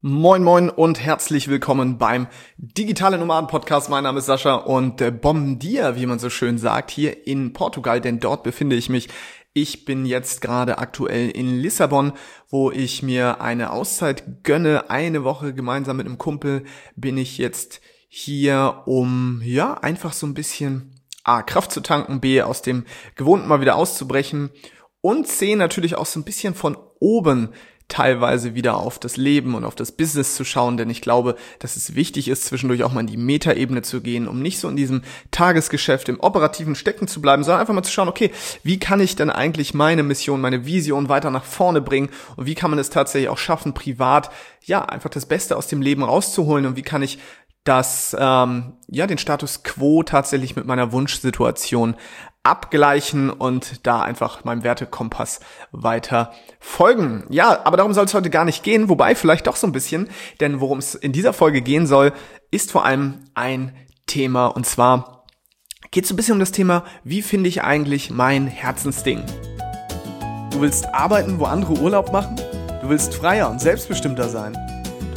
Moin moin und herzlich willkommen beim Digitale Nomaden Podcast. Mein Name ist Sascha und äh, Bombendier, wie man so schön sagt, hier in Portugal, denn dort befinde ich mich. Ich bin jetzt gerade aktuell in Lissabon, wo ich mir eine Auszeit gönne. Eine Woche gemeinsam mit einem Kumpel bin ich jetzt hier, um ja einfach so ein bisschen A, Kraft zu tanken, B, aus dem Gewohnten mal wieder auszubrechen und C, natürlich auch so ein bisschen von oben teilweise wieder auf das Leben und auf das Business zu schauen, denn ich glaube, dass es wichtig ist, zwischendurch auch mal in die Metaebene zu gehen, um nicht so in diesem Tagesgeschäft, im operativen Stecken zu bleiben, sondern einfach mal zu schauen, okay, wie kann ich denn eigentlich meine Mission, meine Vision weiter nach vorne bringen und wie kann man es tatsächlich auch schaffen, privat, ja, einfach das Beste aus dem Leben rauszuholen und wie kann ich das, ähm, ja, den Status quo tatsächlich mit meiner Wunschsituation abgleichen und da einfach meinem Wertekompass weiter folgen. Ja, aber darum soll es heute gar nicht gehen, wobei vielleicht doch so ein bisschen, denn worum es in dieser Folge gehen soll, ist vor allem ein Thema und zwar geht es ein bisschen um das Thema, wie finde ich eigentlich mein Herzensding? Du willst arbeiten, wo andere Urlaub machen? Du willst freier und selbstbestimmter sein?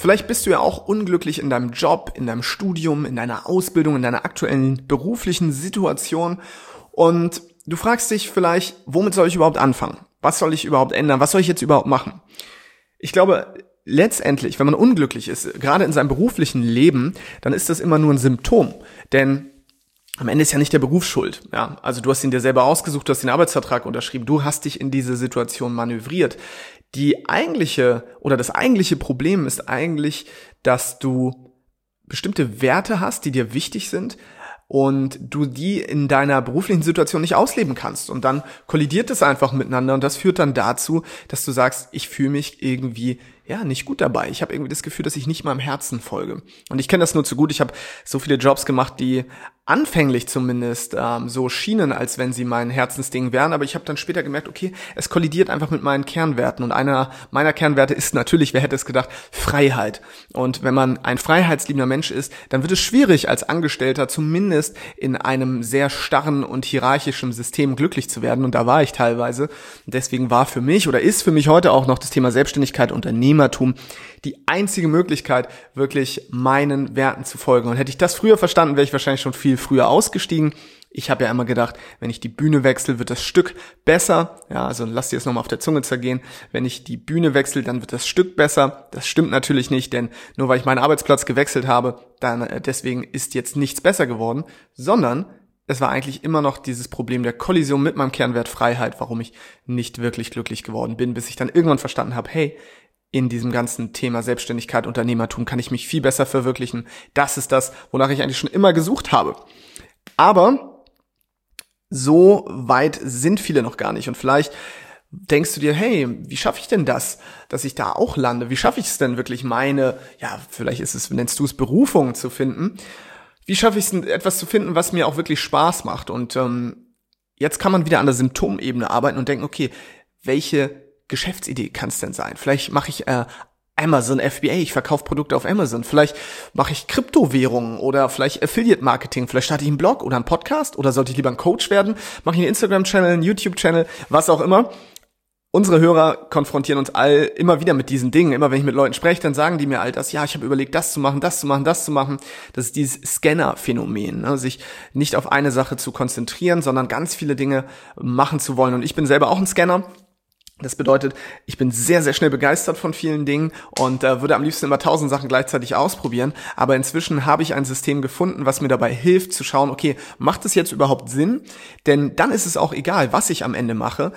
Vielleicht bist du ja auch unglücklich in deinem Job, in deinem Studium, in deiner Ausbildung, in deiner aktuellen beruflichen Situation und du fragst dich vielleicht, womit soll ich überhaupt anfangen? Was soll ich überhaupt ändern? Was soll ich jetzt überhaupt machen? Ich glaube, letztendlich, wenn man unglücklich ist, gerade in seinem beruflichen Leben, dann ist das immer nur ein Symptom. Denn am Ende ist ja nicht der Beruf schuld. Ja, also du hast ihn dir selber ausgesucht, du hast den Arbeitsvertrag unterschrieben, du hast dich in diese Situation manövriert. Die eigentliche oder das eigentliche Problem ist eigentlich, dass du bestimmte Werte hast, die dir wichtig sind und du die in deiner beruflichen Situation nicht ausleben kannst. Und dann kollidiert es einfach miteinander und das führt dann dazu, dass du sagst, ich fühle mich irgendwie ja, nicht gut dabei. Ich habe irgendwie das Gefühl, dass ich nicht meinem Herzen folge. Und ich kenne das nur zu gut. Ich habe so viele Jobs gemacht, die anfänglich zumindest ähm, so schienen, als wenn sie mein Herzensding wären. Aber ich habe dann später gemerkt, okay, es kollidiert einfach mit meinen Kernwerten. Und einer meiner Kernwerte ist natürlich, wer hätte es gedacht, Freiheit. Und wenn man ein freiheitsliebender Mensch ist, dann wird es schwierig, als Angestellter zumindest in einem sehr starren und hierarchischen System glücklich zu werden. Und da war ich teilweise. Deswegen war für mich oder ist für mich heute auch noch das Thema Selbstständigkeit, Unternehmertum die einzige Möglichkeit, wirklich meinen Werten zu folgen. Und hätte ich das früher verstanden, wäre ich wahrscheinlich schon viel früher ausgestiegen. Ich habe ja immer gedacht, wenn ich die Bühne wechsle, wird das Stück besser. Ja, also lass dir das nochmal auf der Zunge zergehen. Wenn ich die Bühne wechsle, dann wird das Stück besser. Das stimmt natürlich nicht, denn nur weil ich meinen Arbeitsplatz gewechselt habe, dann äh, deswegen ist jetzt nichts besser geworden, sondern es war eigentlich immer noch dieses Problem der Kollision mit meinem Kernwert Freiheit, warum ich nicht wirklich glücklich geworden bin, bis ich dann irgendwann verstanden habe, hey, in diesem ganzen Thema Selbstständigkeit, Unternehmertum kann ich mich viel besser verwirklichen. Das ist das, wonach ich eigentlich schon immer gesucht habe. Aber so weit sind viele noch gar nicht. Und vielleicht denkst du dir, hey, wie schaffe ich denn das, dass ich da auch lande? Wie schaffe ich es denn wirklich meine, ja, vielleicht ist es, nennst du es Berufung zu finden? Wie schaffe ich es, etwas zu finden, was mir auch wirklich Spaß macht? Und ähm, jetzt kann man wieder an der Symptomebene arbeiten und denken, okay, welche Geschäftsidee kann es denn sein? Vielleicht mache ich äh, Amazon FBA, ich verkaufe Produkte auf Amazon. Vielleicht mache ich Kryptowährungen oder vielleicht Affiliate Marketing. Vielleicht starte ich einen Blog oder einen Podcast oder sollte ich lieber ein Coach werden? Mache ich einen Instagram-Channel, einen YouTube-Channel, was auch immer. Unsere Hörer konfrontieren uns all immer wieder mit diesen Dingen. Immer wenn ich mit Leuten spreche, dann sagen die mir all das, ja, ich habe überlegt, das zu machen, das zu machen, das zu machen. Das ist dieses Scanner-Phänomen, ne? sich nicht auf eine Sache zu konzentrieren, sondern ganz viele Dinge machen zu wollen. Und ich bin selber auch ein Scanner. Das bedeutet, ich bin sehr, sehr schnell begeistert von vielen Dingen und äh, würde am liebsten immer tausend Sachen gleichzeitig ausprobieren. Aber inzwischen habe ich ein System gefunden, was mir dabei hilft zu schauen, okay, macht es jetzt überhaupt Sinn? Denn dann ist es auch egal, was ich am Ende mache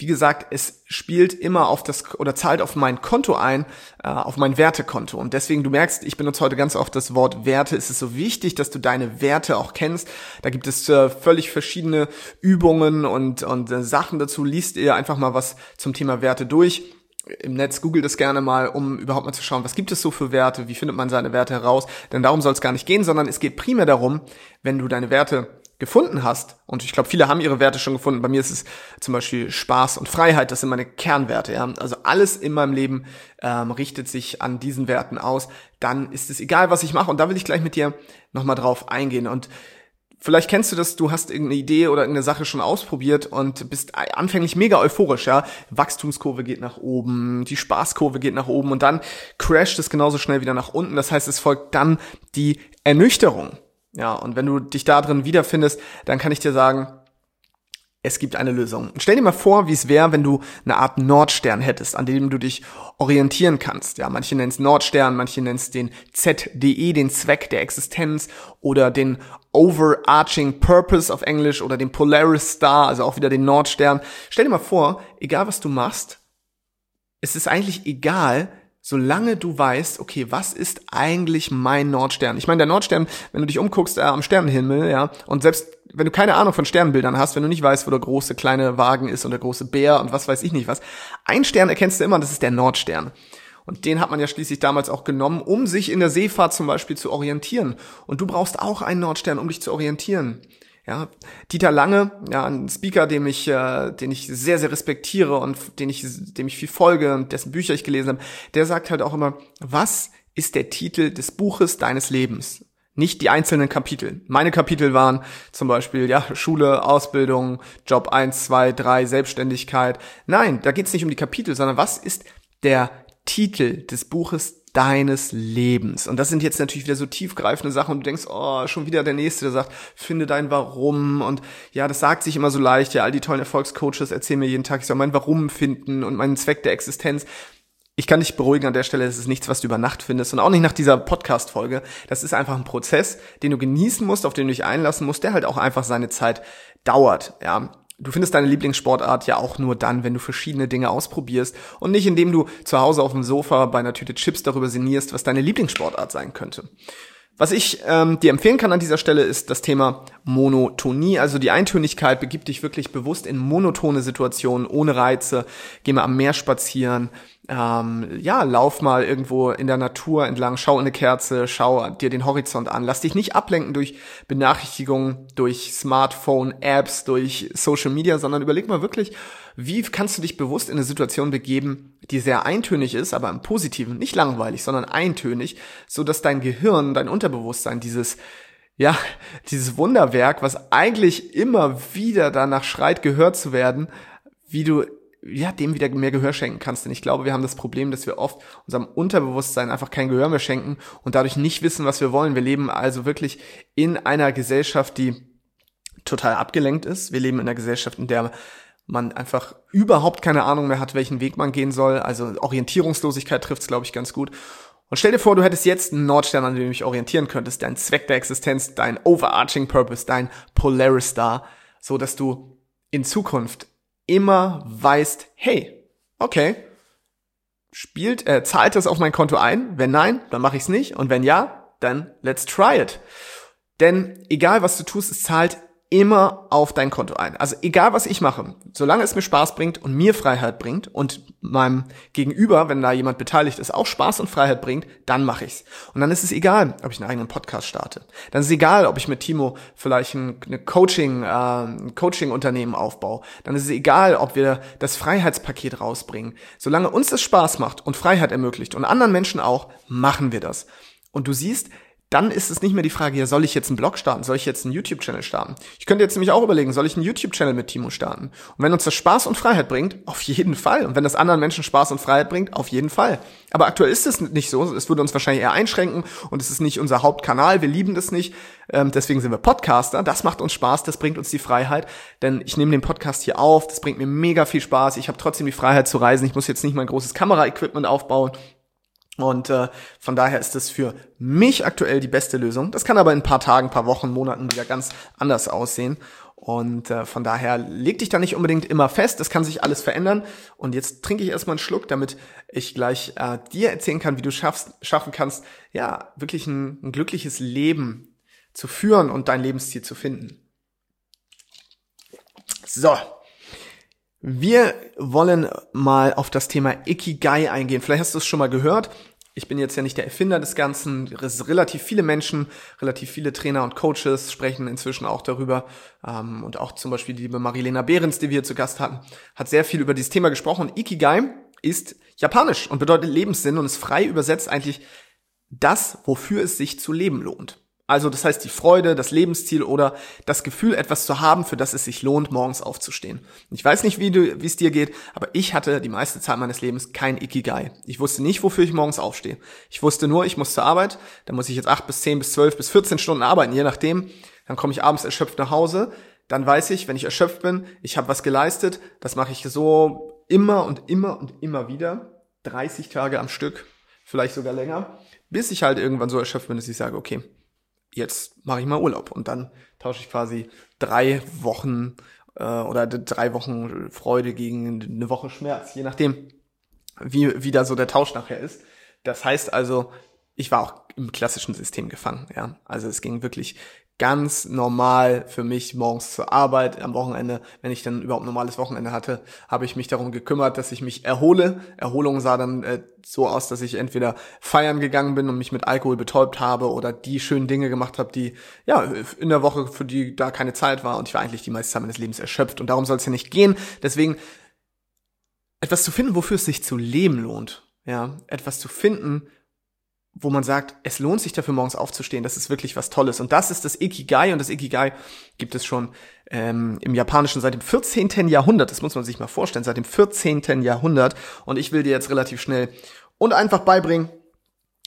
wie gesagt, es spielt immer auf das oder zahlt auf mein Konto ein, äh, auf mein Wertekonto. Und deswegen, du merkst, ich benutze heute ganz oft das Wort Werte. Es ist so wichtig, dass du deine Werte auch kennst. Da gibt es äh, völlig verschiedene Übungen und, und äh, Sachen dazu. Liest ihr einfach mal was zum Thema Werte durch. im Netz, googelt es gerne mal, um überhaupt mal zu schauen, was gibt es so für Werte, wie findet man seine Werte heraus. Denn darum soll es gar nicht gehen, sondern es geht primär darum, wenn du deine Werte gefunden hast, und ich glaube, viele haben ihre Werte schon gefunden, bei mir ist es zum Beispiel Spaß und Freiheit, das sind meine Kernwerte, ja. Also alles in meinem Leben ähm, richtet sich an diesen Werten aus, dann ist es egal, was ich mache. Und da will ich gleich mit dir nochmal drauf eingehen. Und Vielleicht kennst du das, du hast irgendeine Idee oder irgendeine Sache schon ausprobiert und bist anfänglich mega euphorisch, ja. Wachstumskurve geht nach oben, die Spaßkurve geht nach oben und dann crasht es genauso schnell wieder nach unten. Das heißt, es folgt dann die Ernüchterung. Ja, und wenn du dich da drin wiederfindest, dann kann ich dir sagen, es gibt eine Lösung. Stell dir mal vor, wie es wäre, wenn du eine Art Nordstern hättest, an dem du dich orientieren kannst. Ja, manche nennen es Nordstern, manche nennen es den ZDE, den Zweck der Existenz oder den Overarching Purpose auf Englisch oder den Polaris Star, also auch wieder den Nordstern. Stell dir mal vor, egal was du machst, es ist eigentlich egal, solange du weißt, okay, was ist eigentlich mein Nordstern? Ich meine, der Nordstern, wenn du dich umguckst äh, am Sternenhimmel, ja, und selbst wenn du keine Ahnung von Sternbildern hast, wenn du nicht weißt, wo der große kleine Wagen ist und der große Bär und was weiß ich nicht was, ein Stern erkennst du immer, das ist der Nordstern. Und den hat man ja schließlich damals auch genommen, um sich in der Seefahrt zum Beispiel zu orientieren. Und du brauchst auch einen Nordstern, um dich zu orientieren. Ja, Dieter Lange, ja, ein Speaker, dem ich, äh, den ich sehr, sehr respektiere und den ich, dem ich viel folge und dessen Bücher ich gelesen habe, der sagt halt auch immer, was ist der Titel des Buches deines Lebens? Nicht die einzelnen Kapitel. Meine Kapitel waren zum Beispiel, ja, Schule, Ausbildung, Job 1, 2, 3, Selbstständigkeit. Nein, da geht es nicht um die Kapitel, sondern was ist der Titel des Buches deines Lebens. Und das sind jetzt natürlich wieder so tiefgreifende Sachen und du denkst, oh, schon wieder der Nächste, der sagt, finde dein Warum. Und ja, das sagt sich immer so leicht. Ja, all die tollen Erfolgscoaches erzählen mir jeden Tag, ich soll mein Warum finden und meinen Zweck der Existenz. Ich kann dich beruhigen an der Stelle, es ist nichts, was du über Nacht findest und auch nicht nach dieser Podcast-Folge. Das ist einfach ein Prozess, den du genießen musst, auf den du dich einlassen musst, der halt auch einfach seine Zeit dauert. Ja, Du findest deine Lieblingssportart ja auch nur dann, wenn du verschiedene Dinge ausprobierst und nicht indem du zu Hause auf dem Sofa bei einer Tüte Chips darüber sinnierst, was deine Lieblingssportart sein könnte. Was ich ähm, dir empfehlen kann an dieser Stelle ist das Thema Monotonie, also die Eintönigkeit. Begib dich wirklich bewusst in monotone Situationen ohne Reize. Geh mal am Meer spazieren, ähm, ja, lauf mal irgendwo in der Natur entlang, schau in eine Kerze, schau dir den Horizont an. Lass dich nicht ablenken durch Benachrichtigungen, durch Smartphone-Apps, durch Social Media, sondern überleg mal wirklich, wie kannst du dich bewusst in eine Situation begeben, die sehr eintönig ist, aber im Positiven, nicht langweilig, sondern eintönig, so dass dein Gehirn, dein Unterbewusstsein dieses ja, dieses Wunderwerk, was eigentlich immer wieder danach schreit, gehört zu werden, wie du ja, dem wieder mehr Gehör schenken kannst. Denn ich glaube, wir haben das Problem, dass wir oft unserem Unterbewusstsein einfach kein Gehör mehr schenken und dadurch nicht wissen, was wir wollen. Wir leben also wirklich in einer Gesellschaft, die total abgelenkt ist. Wir leben in einer Gesellschaft, in der man einfach überhaupt keine Ahnung mehr hat, welchen Weg man gehen soll. Also Orientierungslosigkeit trifft es, glaube ich, ganz gut. Und stell dir vor, du hättest jetzt einen Nordstern, an dem du dich orientieren könntest, dein Zweck der Existenz, dein overarching Purpose, dein Polaris Star, so dass du in Zukunft immer weißt, hey, okay, spielt, äh, zahlt das auf mein Konto ein? Wenn nein, dann mache ich es nicht. Und wenn ja, dann let's try it. Denn egal was du tust, es zahlt immer auf dein Konto ein. Also egal was ich mache, solange es mir Spaß bringt und mir Freiheit bringt und meinem Gegenüber, wenn da jemand beteiligt ist, auch Spaß und Freiheit bringt, dann mache ich's. Und dann ist es egal, ob ich einen eigenen Podcast starte. Dann ist es egal, ob ich mit Timo vielleicht ein eine Coaching, äh, ein Coaching-Unternehmen aufbaue. Dann ist es egal, ob wir das Freiheitspaket rausbringen. Solange uns das Spaß macht und Freiheit ermöglicht und anderen Menschen auch, machen wir das. Und du siehst, dann ist es nicht mehr die Frage, ja, soll ich jetzt einen Blog starten? Soll ich jetzt einen YouTube-Channel starten? Ich könnte jetzt nämlich auch überlegen, soll ich einen YouTube-Channel mit Timo starten? Und wenn uns das Spaß und Freiheit bringt, auf jeden Fall. Und wenn das anderen Menschen Spaß und Freiheit bringt, auf jeden Fall. Aber aktuell ist es nicht so. Es würde uns wahrscheinlich eher einschränken und es ist nicht unser Hauptkanal. Wir lieben das nicht. Ähm, deswegen sind wir Podcaster. Das macht uns Spaß, das bringt uns die Freiheit. Denn ich nehme den Podcast hier auf, das bringt mir mega viel Spaß. Ich habe trotzdem die Freiheit zu reisen. Ich muss jetzt nicht mein großes Kameraequipment aufbauen. Und äh, von daher ist es für mich aktuell die beste Lösung. Das kann aber in ein paar Tagen, paar Wochen, Monaten wieder ganz anders aussehen. Und äh, von daher leg dich da nicht unbedingt immer fest. Das kann sich alles verändern. Und jetzt trinke ich erstmal einen Schluck, damit ich gleich äh, dir erzählen kann, wie du schaffst, schaffen kannst, ja, wirklich ein, ein glückliches Leben zu führen und dein Lebensziel zu finden. So. Wir wollen mal auf das Thema Ikigai eingehen. Vielleicht hast du es schon mal gehört. Ich bin jetzt ja nicht der Erfinder des Ganzen. Relativ viele Menschen, relativ viele Trainer und Coaches sprechen inzwischen auch darüber. Ähm, und auch zum Beispiel die liebe Marilena Behrens, die wir zu Gast hatten, hat sehr viel über dieses Thema gesprochen. Ikigai ist japanisch und bedeutet Lebenssinn und ist frei übersetzt eigentlich das, wofür es sich zu leben lohnt. Also das heißt die Freude, das Lebensziel oder das Gefühl, etwas zu haben, für das es sich lohnt, morgens aufzustehen. Ich weiß nicht, wie es dir geht, aber ich hatte die meiste Zeit meines Lebens kein Ikigai. Ich wusste nicht, wofür ich morgens aufstehe. Ich wusste nur, ich muss zur Arbeit, dann muss ich jetzt acht bis zehn bis zwölf bis 14 Stunden arbeiten, je nachdem. Dann komme ich abends erschöpft nach Hause. Dann weiß ich, wenn ich erschöpft bin, ich habe was geleistet. Das mache ich so immer und immer und immer wieder. 30 Tage am Stück, vielleicht sogar länger, bis ich halt irgendwann so erschöpft bin, dass ich sage, okay, jetzt mache ich mal Urlaub und dann tausche ich quasi drei Wochen äh, oder drei Wochen Freude gegen eine Woche Schmerz, je nachdem, wie, wie da so der Tausch nachher ist. Das heißt also, ich war auch im klassischen System gefangen, ja. Also es ging wirklich ganz normal für mich morgens zur Arbeit, am Wochenende, wenn ich dann überhaupt normales Wochenende hatte, habe ich mich darum gekümmert, dass ich mich erhole. Erholung sah dann äh, so aus, dass ich entweder feiern gegangen bin und mich mit Alkohol betäubt habe oder die schönen Dinge gemacht habe, die ja in der Woche für die da keine Zeit war und ich war eigentlich die meiste Zeit meines Lebens erschöpft und darum soll es ja nicht gehen. Deswegen etwas zu finden, wofür es sich zu leben lohnt, ja, etwas zu finden, wo man sagt, es lohnt sich dafür morgens aufzustehen, das ist wirklich was Tolles. Und das ist das Ikigai und das Ikigai gibt es schon ähm, im Japanischen seit dem 14. Jahrhundert, das muss man sich mal vorstellen, seit dem 14. Jahrhundert. Und ich will dir jetzt relativ schnell und einfach beibringen,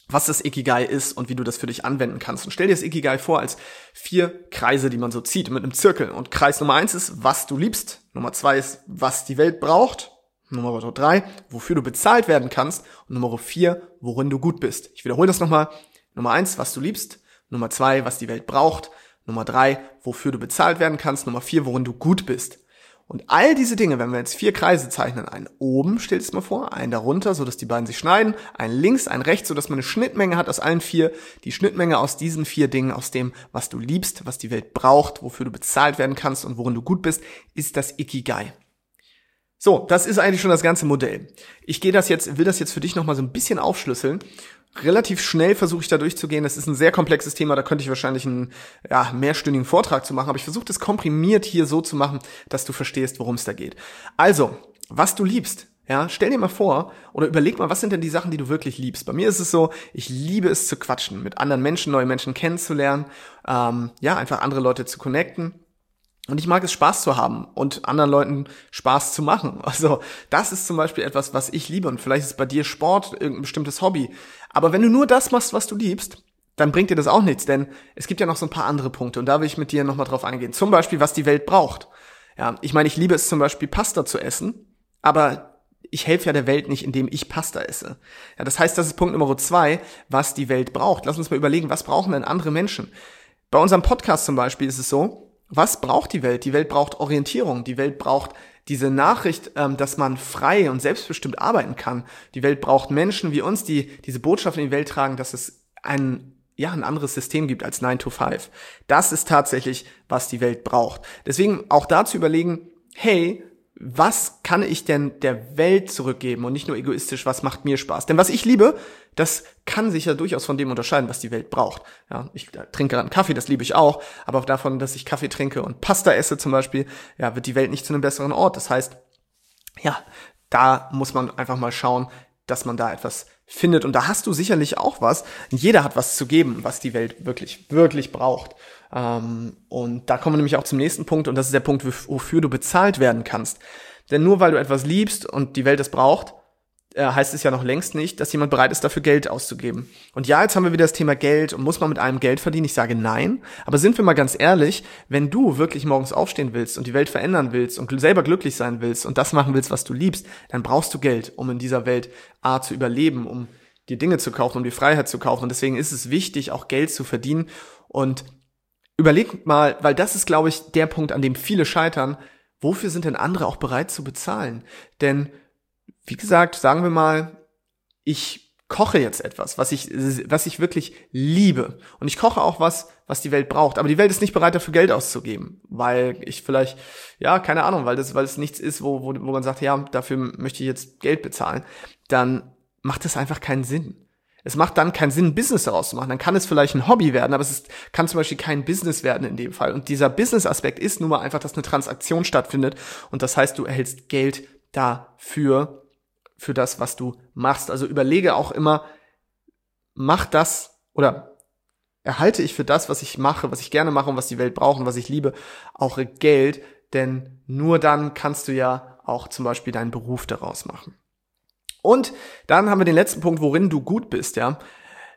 was das Ikigai ist und wie du das für dich anwenden kannst. Und stell dir das Ikigai vor als vier Kreise, die man so zieht mit einem Zirkel. Und Kreis Nummer eins ist, was du liebst. Nummer zwei ist, was die Welt braucht. Nummer drei, wofür du bezahlt werden kannst. Und Nummer vier, worin du gut bist. Ich wiederhole das nochmal. Nummer eins, was du liebst. Nummer zwei, was die Welt braucht. Nummer drei, wofür du bezahlt werden kannst. Nummer vier, worin du gut bist. Und all diese Dinge, wenn wir jetzt vier Kreise zeichnen, einen oben, stell das mal vor, einen darunter, so dass die beiden sich schneiden, einen links, einen rechts, so dass man eine Schnittmenge hat aus allen vier. Die Schnittmenge aus diesen vier Dingen, aus dem, was du liebst, was die Welt braucht, wofür du bezahlt werden kannst und worin du gut bist, ist das Ikigai. So, das ist eigentlich schon das ganze Modell. Ich gehe das jetzt, will das jetzt für dich nochmal so ein bisschen aufschlüsseln. Relativ schnell versuche ich da durchzugehen. Das ist ein sehr komplexes Thema, da könnte ich wahrscheinlich einen ja, mehrstündigen Vortrag zu machen, aber ich versuche das komprimiert hier so zu machen, dass du verstehst, worum es da geht. Also, was du liebst, ja, stell dir mal vor oder überleg mal, was sind denn die Sachen, die du wirklich liebst? Bei mir ist es so, ich liebe es zu quatschen, mit anderen Menschen, neue Menschen kennenzulernen, ähm, ja, einfach andere Leute zu connecten. Und ich mag es, Spaß zu haben und anderen Leuten Spaß zu machen. Also das ist zum Beispiel etwas, was ich liebe. Und vielleicht ist bei dir Sport irgendein bestimmtes Hobby. Aber wenn du nur das machst, was du liebst, dann bringt dir das auch nichts. Denn es gibt ja noch so ein paar andere Punkte. Und da will ich mit dir nochmal drauf eingehen. Zum Beispiel, was die Welt braucht. Ja, ich meine, ich liebe es zum Beispiel, Pasta zu essen. Aber ich helfe ja der Welt nicht, indem ich Pasta esse. Ja, das heißt, das ist Punkt Nummer zwei, was die Welt braucht. Lass uns mal überlegen, was brauchen denn andere Menschen? Bei unserem Podcast zum Beispiel ist es so, was braucht die Welt? Die Welt braucht Orientierung. Die Welt braucht diese Nachricht, ähm, dass man frei und selbstbestimmt arbeiten kann. Die Welt braucht Menschen wie uns, die diese Botschaft in die Welt tragen, dass es ein ja, ein anderes System gibt als 9 to 5. Das ist tatsächlich, was die Welt braucht. Deswegen auch dazu überlegen, hey, was kann ich denn der Welt zurückgeben und nicht nur egoistisch, was macht mir Spaß? Denn was ich liebe, das kann sich ja durchaus von dem unterscheiden, was die Welt braucht. Ja, ich trinke gerade einen Kaffee, das liebe ich auch, aber auch davon, dass ich Kaffee trinke und Pasta esse zum Beispiel, ja, wird die Welt nicht zu einem besseren Ort. Das heißt, ja, da muss man einfach mal schauen, dass man da etwas findet. Und da hast du sicherlich auch was. Jeder hat was zu geben, was die Welt wirklich, wirklich braucht. Ähm, und da kommen wir nämlich auch zum nächsten Punkt. Und das ist der Punkt, wofür du bezahlt werden kannst. Denn nur weil du etwas liebst und die Welt es braucht, heißt es ja noch längst nicht, dass jemand bereit ist, dafür Geld auszugeben. Und ja, jetzt haben wir wieder das Thema Geld und muss man mit einem Geld verdienen? Ich sage nein. Aber sind wir mal ganz ehrlich, wenn du wirklich morgens aufstehen willst und die Welt verändern willst und selber glücklich sein willst und das machen willst, was du liebst, dann brauchst du Geld, um in dieser Welt A zu überleben, um dir Dinge zu kaufen, um die Freiheit zu kaufen. Und deswegen ist es wichtig, auch Geld zu verdienen. Und überleg mal, weil das ist, glaube ich, der Punkt, an dem viele scheitern, wofür sind denn andere auch bereit zu bezahlen? Denn wie gesagt, sagen wir mal, ich koche jetzt etwas, was ich, was ich wirklich liebe. Und ich koche auch was, was die Welt braucht. Aber die Welt ist nicht bereit, dafür Geld auszugeben, weil ich vielleicht, ja, keine Ahnung, weil das, weil es nichts ist, wo, wo, wo man sagt, ja, dafür möchte ich jetzt Geld bezahlen. Dann macht das einfach keinen Sinn. Es macht dann keinen Sinn, ein Business daraus zu machen. Dann kann es vielleicht ein Hobby werden, aber es ist, kann zum Beispiel kein Business werden in dem Fall. Und dieser Business-Aspekt ist nun mal einfach, dass eine Transaktion stattfindet. Und das heißt, du erhältst Geld dafür, für das, was du machst. Also überlege auch immer, mach das oder erhalte ich für das, was ich mache, was ich gerne mache und was die Welt braucht und was ich liebe, auch Geld. Denn nur dann kannst du ja auch zum Beispiel deinen Beruf daraus machen. Und dann haben wir den letzten Punkt, worin du gut bist, ja.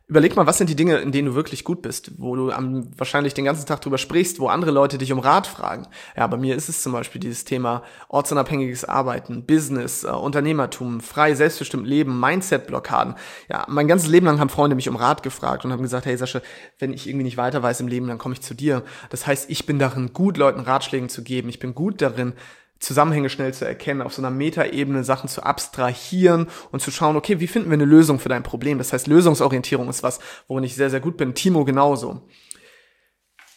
Überleg mal, was sind die Dinge, in denen du wirklich gut bist, wo du am, wahrscheinlich den ganzen Tag drüber sprichst, wo andere Leute dich um Rat fragen. Ja, bei mir ist es zum Beispiel dieses Thema ortsunabhängiges Arbeiten, Business, äh, Unternehmertum, frei, selbstbestimmt Leben, Mindset-Blockaden. Ja, mein ganzes Leben lang haben Freunde mich um Rat gefragt und haben gesagt, hey Sascha, wenn ich irgendwie nicht weiter weiß im Leben, dann komme ich zu dir. Das heißt, ich bin darin gut, Leuten Ratschlägen zu geben. Ich bin gut darin, Zusammenhänge schnell zu erkennen, auf so einer Metaebene Sachen zu abstrahieren und zu schauen, okay, wie finden wir eine Lösung für dein Problem? Das heißt, Lösungsorientierung ist was, worin ich sehr, sehr gut bin. Timo genauso.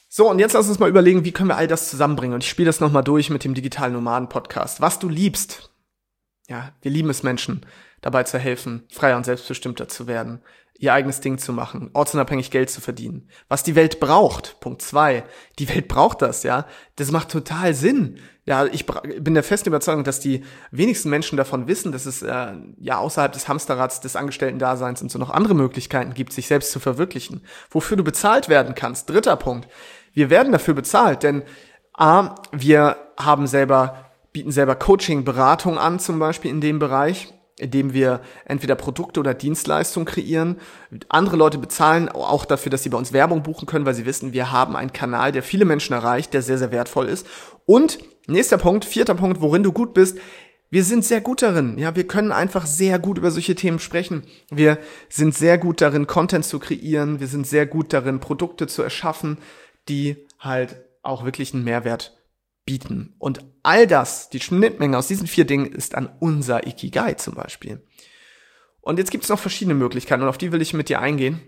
So, und jetzt lass uns mal überlegen, wie können wir all das zusammenbringen? Und ich spiele das nochmal durch mit dem Digitalen Nomaden Podcast. Was du liebst. Ja, wir lieben es Menschen, dabei zu helfen, freier und selbstbestimmter zu werden, ihr eigenes Ding zu machen, ortsunabhängig Geld zu verdienen. Was die Welt braucht. Punkt zwei. Die Welt braucht das, ja. Das macht total Sinn ja, ich bin der festen Überzeugung, dass die wenigsten Menschen davon wissen, dass es äh, ja außerhalb des Hamsterrads des Angestellten-Daseins und so noch andere Möglichkeiten gibt, sich selbst zu verwirklichen. Wofür du bezahlt werden kannst. Dritter Punkt. Wir werden dafür bezahlt, denn A, wir haben selber, bieten selber Coaching, Beratung an, zum Beispiel in dem Bereich indem wir entweder Produkte oder Dienstleistungen kreieren. Andere Leute bezahlen auch dafür, dass sie bei uns Werbung buchen können, weil sie wissen, wir haben einen Kanal, der viele Menschen erreicht, der sehr, sehr wertvoll ist. Und nächster Punkt, vierter Punkt, worin du gut bist. Wir sind sehr gut darin. Ja, wir können einfach sehr gut über solche Themen sprechen. Wir sind sehr gut darin, Content zu kreieren. Wir sind sehr gut darin, Produkte zu erschaffen, die halt auch wirklich einen Mehrwert bieten. Und all das, die Schnittmenge aus diesen vier Dingen, ist an unser Ikigai zum Beispiel. Und jetzt gibt es noch verschiedene Möglichkeiten und auf die will ich mit dir eingehen.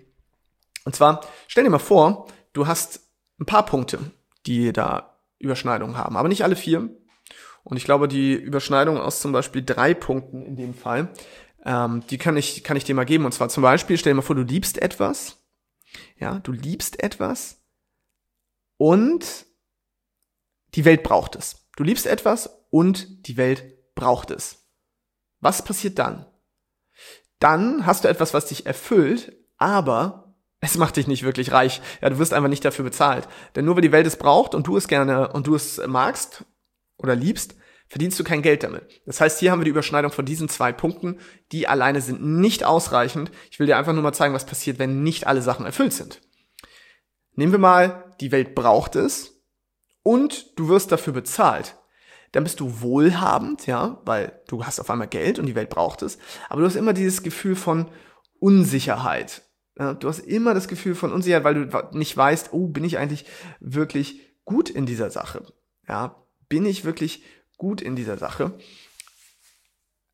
Und zwar, stell dir mal vor, du hast ein paar Punkte, die da Überschneidungen haben, aber nicht alle vier. Und ich glaube, die Überschneidung aus zum Beispiel drei Punkten in dem Fall, ähm, die kann ich, kann ich dir mal geben. Und zwar zum Beispiel, stell dir mal vor, du liebst etwas. Ja, du liebst etwas. Und die Welt braucht es. Du liebst etwas und die Welt braucht es. Was passiert dann? Dann hast du etwas, was dich erfüllt, aber es macht dich nicht wirklich reich. Ja, du wirst einfach nicht dafür bezahlt. Denn nur weil die Welt es braucht und du es gerne und du es magst oder liebst, verdienst du kein Geld damit. Das heißt, hier haben wir die Überschneidung von diesen zwei Punkten. Die alleine sind nicht ausreichend. Ich will dir einfach nur mal zeigen, was passiert, wenn nicht alle Sachen erfüllt sind. Nehmen wir mal, die Welt braucht es und du wirst dafür bezahlt. Dann bist du wohlhabend, ja, weil du hast auf einmal Geld und die Welt braucht es. Aber du hast immer dieses Gefühl von Unsicherheit. Ja, du hast immer das Gefühl von Unsicherheit, weil du nicht weißt, oh, bin ich eigentlich wirklich gut in dieser Sache? Ja, bin ich wirklich gut in dieser Sache?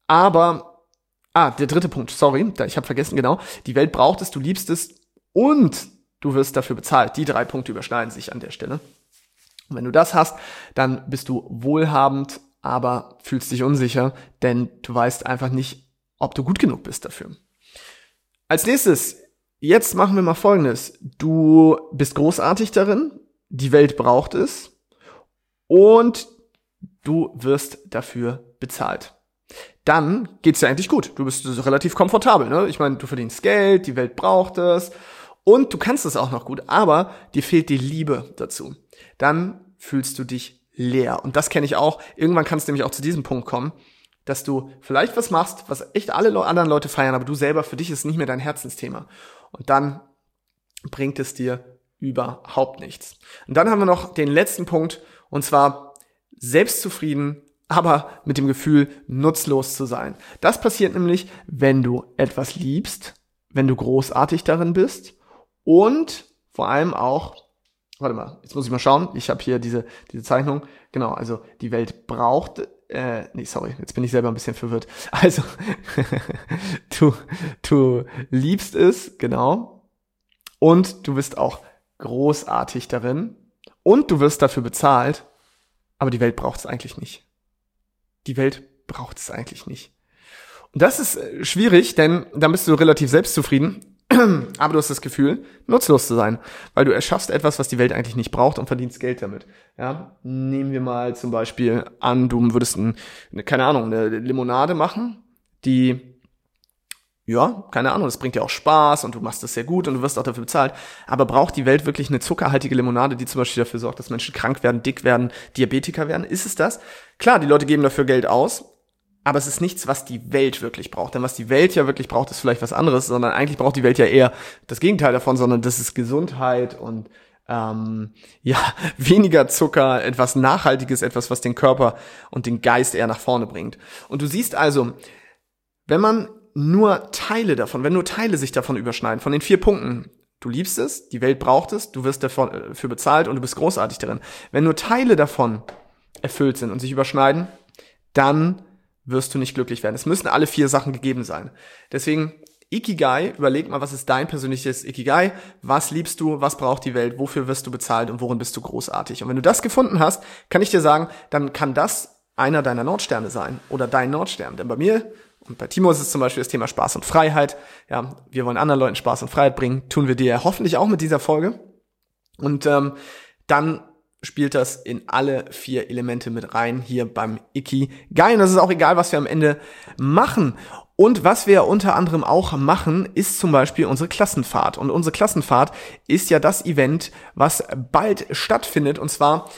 Aber, ah, der dritte Punkt, sorry, ich habe vergessen, genau. Die Welt braucht es, du liebst es und du wirst dafür bezahlt. Die drei Punkte überschneiden sich an der Stelle. Und wenn du das hast, dann bist du wohlhabend, aber fühlst dich unsicher, denn du weißt einfach nicht, ob du gut genug bist dafür. Als nächstes, jetzt machen wir mal Folgendes. Du bist großartig darin, die Welt braucht es und du wirst dafür bezahlt. Dann geht's dir eigentlich gut. Du bist relativ komfortabel. Ne? Ich meine, du verdienst Geld, die Welt braucht es und du kannst es auch noch gut, aber dir fehlt die Liebe dazu dann fühlst du dich leer. Und das kenne ich auch. Irgendwann kann es nämlich auch zu diesem Punkt kommen, dass du vielleicht was machst, was echt alle anderen Leute feiern, aber du selber, für dich ist nicht mehr dein Herzensthema. Und dann bringt es dir überhaupt nichts. Und dann haben wir noch den letzten Punkt, und zwar selbstzufrieden, aber mit dem Gefühl, nutzlos zu sein. Das passiert nämlich, wenn du etwas liebst, wenn du großartig darin bist und vor allem auch, Warte mal, jetzt muss ich mal schauen. Ich habe hier diese, diese Zeichnung. Genau, also die Welt braucht äh, nee, sorry, jetzt bin ich selber ein bisschen verwirrt. Also, du, du liebst es, genau. Und du bist auch großartig darin. Und du wirst dafür bezahlt. Aber die Welt braucht es eigentlich nicht. Die Welt braucht es eigentlich nicht. Und das ist äh, schwierig, denn dann bist du relativ selbstzufrieden. Aber du hast das Gefühl, nutzlos zu sein, weil du erschaffst etwas, was die Welt eigentlich nicht braucht und verdienst Geld damit. Ja, nehmen wir mal zum Beispiel an, du würdest ein, eine, keine Ahnung, eine Limonade machen, die ja, keine Ahnung, das bringt dir auch Spaß und du machst das sehr gut und du wirst auch dafür bezahlt. Aber braucht die Welt wirklich eine zuckerhaltige Limonade, die zum Beispiel dafür sorgt, dass Menschen krank werden, dick werden, Diabetiker werden? Ist es das? Klar, die Leute geben dafür Geld aus, aber es ist nichts, was die Welt wirklich braucht. Denn was die Welt ja wirklich braucht, ist vielleicht was anderes, sondern eigentlich braucht die Welt ja eher das Gegenteil davon, sondern das ist Gesundheit und ähm, ja, weniger Zucker, etwas Nachhaltiges, etwas, was den Körper und den Geist eher nach vorne bringt. Und du siehst also, wenn man nur Teile davon, wenn nur Teile sich davon überschneiden, von den vier Punkten, du liebst es, die Welt braucht es, du wirst dafür äh, bezahlt und du bist großartig darin. Wenn nur Teile davon erfüllt sind und sich überschneiden, dann wirst du nicht glücklich werden. Es müssen alle vier Sachen gegeben sein. Deswegen Ikigai, überleg mal, was ist dein persönliches Ikigai? Was liebst du? Was braucht die Welt? Wofür wirst du bezahlt? Und worin bist du großartig? Und wenn du das gefunden hast, kann ich dir sagen, dann kann das einer deiner Nordsterne sein oder dein Nordstern. Denn bei mir und bei Timo ist es zum Beispiel das Thema Spaß und Freiheit. Ja, wir wollen anderen Leuten Spaß und Freiheit bringen. Tun wir dir hoffentlich auch mit dieser Folge. Und ähm, dann spielt das in alle vier Elemente mit rein hier beim Iki Geil. Und das ist auch egal, was wir am Ende machen. Und was wir unter anderem auch machen, ist zum Beispiel unsere Klassenfahrt. Und unsere Klassenfahrt ist ja das Event, was bald stattfindet. Und zwar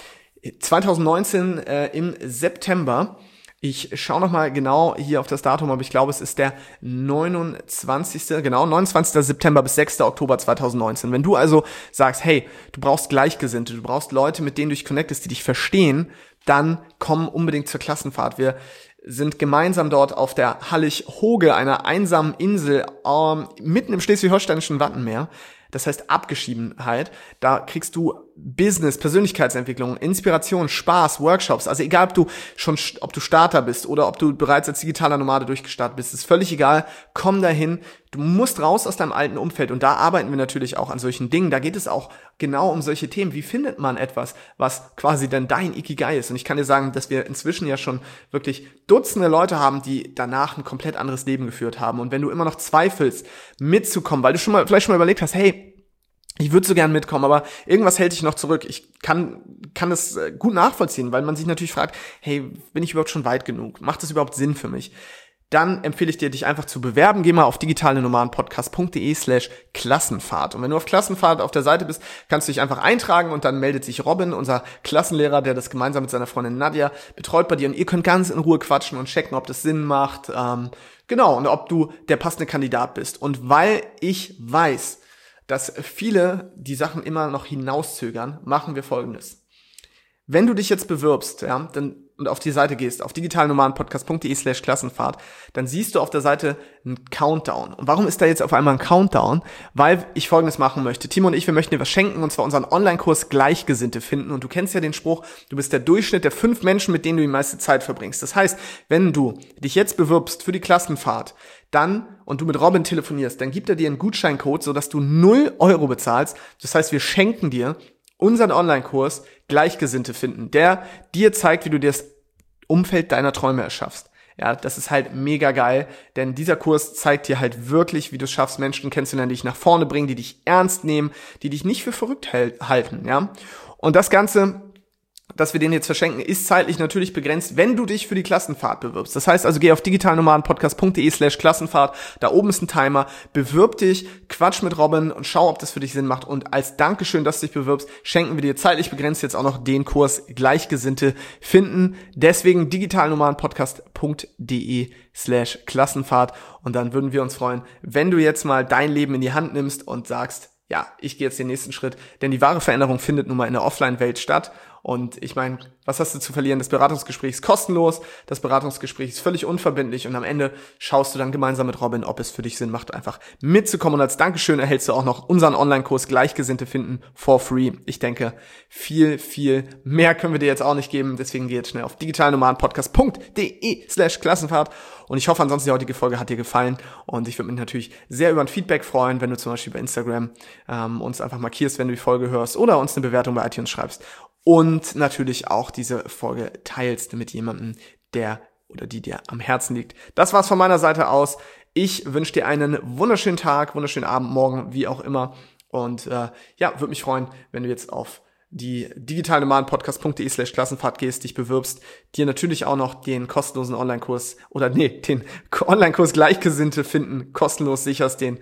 2019 äh, im September. Ich schaue noch mal genau hier auf das Datum, aber ich glaube, es ist der 29. genau 29. September bis 6. Oktober 2019. Wenn du also sagst, hey, du brauchst Gleichgesinnte, du brauchst Leute, mit denen du dich connectest, die dich verstehen, dann komm unbedingt zur Klassenfahrt. Wir sind gemeinsam dort auf der Hallig-Hoge, einer einsamen Insel ähm, mitten im schleswig-holsteinischen Wattenmeer das heißt Abgeschiedenheit. Da kriegst du Business, Persönlichkeitsentwicklung, Inspiration, Spaß, Workshops. Also egal, ob du schon, ob du Starter bist oder ob du bereits als digitaler Nomade durchgestartet bist, ist völlig egal. Komm dahin. Du musst raus aus deinem alten Umfeld und da arbeiten wir natürlich auch an solchen Dingen. Da geht es auch genau um solche Themen. Wie findet man etwas, was quasi dann dein Ikigai ist? Und ich kann dir sagen, dass wir inzwischen ja schon wirklich Dutzende Leute haben, die danach ein komplett anderes Leben geführt haben. Und wenn du immer noch zweifelst, mitzukommen, weil du schon mal, vielleicht schon mal überlegt hast, hey, ich würde so gern mitkommen, aber irgendwas hält dich noch zurück. Ich kann, kann es äh, gut nachvollziehen, weil man sich natürlich fragt, hey, bin ich überhaupt schon weit genug? Macht das überhaupt Sinn für mich? Dann empfehle ich dir, dich einfach zu bewerben. Geh mal auf digitalenomadenpodcast.de slash Klassenfahrt. Und wenn du auf Klassenfahrt auf der Seite bist, kannst du dich einfach eintragen und dann meldet sich Robin, unser Klassenlehrer, der das gemeinsam mit seiner Freundin Nadja betreut bei dir. Und ihr könnt ganz in Ruhe quatschen und checken, ob das Sinn macht. Ähm, genau, und ob du der passende Kandidat bist. Und weil ich weiß, dass viele die Sachen immer noch hinauszögern, machen wir folgendes. Wenn du dich jetzt bewirbst, ja, dann und auf die Seite gehst, auf digitalnomadenpodcast.de slash Klassenfahrt, dann siehst du auf der Seite einen Countdown. Und warum ist da jetzt auf einmal ein Countdown? Weil ich folgendes machen möchte. Timo und ich, wir möchten dir was schenken, und zwar unseren Online-Kurs Gleichgesinnte finden. Und du kennst ja den Spruch, du bist der Durchschnitt der fünf Menschen, mit denen du die meiste Zeit verbringst. Das heißt, wenn du dich jetzt bewirbst für die Klassenfahrt, dann und du mit Robin telefonierst, dann gibt er dir einen Gutscheincode, sodass du null Euro bezahlst. Das heißt, wir schenken dir unseren Online-Kurs Gleichgesinnte finden, der dir zeigt, wie du dir das Umfeld deiner Träume erschaffst. Ja, das ist halt mega geil, denn dieser Kurs zeigt dir halt wirklich, wie du es schaffst, Menschen kennenzulernen, die dich nach vorne bringen, die dich ernst nehmen, die dich nicht für verrückt halten, ja. Und das Ganze dass wir den jetzt verschenken, ist zeitlich natürlich begrenzt, wenn du dich für die Klassenfahrt bewirbst. Das heißt also, geh auf digitalnomadenpodcast.de slash Klassenfahrt, da oben ist ein Timer, bewirb dich, quatsch mit Robin und schau, ob das für dich Sinn macht. Und als Dankeschön, dass du dich bewirbst, schenken wir dir zeitlich begrenzt jetzt auch noch den Kurs Gleichgesinnte finden. Deswegen digitalnomadenpodcast.de slash Klassenfahrt. Und dann würden wir uns freuen, wenn du jetzt mal dein Leben in die Hand nimmst und sagst, ja, ich gehe jetzt den nächsten Schritt, denn die wahre Veränderung findet nun mal in der Offline-Welt statt. Und ich meine, Was hast du zu verlieren? Das Beratungsgespräch ist kostenlos, das Beratungsgespräch ist völlig unverbindlich und am Ende schaust du dann gemeinsam mit Robin, ob es für dich Sinn macht, einfach mitzukommen. Und als Dankeschön erhältst du auch noch unseren Online-Kurs Gleichgesinnte finden for free. Ich denke, viel, viel mehr können wir dir jetzt auch nicht geben. Deswegen geh jetzt schnell auf digitalnomadenpodcast.de slash Klassenfahrt. Und ich hoffe ansonsten, die heutige Folge hat dir gefallen. Und ich würde mich natürlich sehr über ein Feedback freuen, wenn du zum Beispiel bei Instagram ähm, uns einfach markierst, wenn du die Folge hörst oder uns eine Bewertung bei iTunes schreibst und natürlich auch diese Folge teilst mit jemandem, der oder die dir am Herzen liegt. Das war's von meiner Seite aus. Ich wünsche dir einen wunderschönen Tag, wunderschönen Abend, morgen, wie auch immer. Und äh, ja, würde mich freuen, wenn du jetzt auf die digitalnomadenpodcast.de slash Klassenfahrt gehst, dich bewirbst, dir natürlich auch noch den kostenlosen Online-Kurs oder nee, den Online-Kurs Gleichgesinnte finden, kostenlos sicherst, den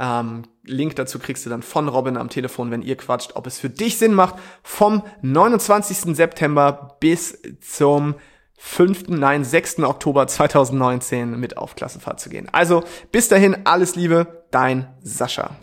ähm, Link dazu kriegst du dann von Robin am Telefon, wenn ihr quatscht, ob es für dich Sinn macht, vom 29. September bis zum 5., nein, 6. Oktober 2019 mit auf Klassenfahrt zu gehen. Also bis dahin, alles Liebe, dein Sascha.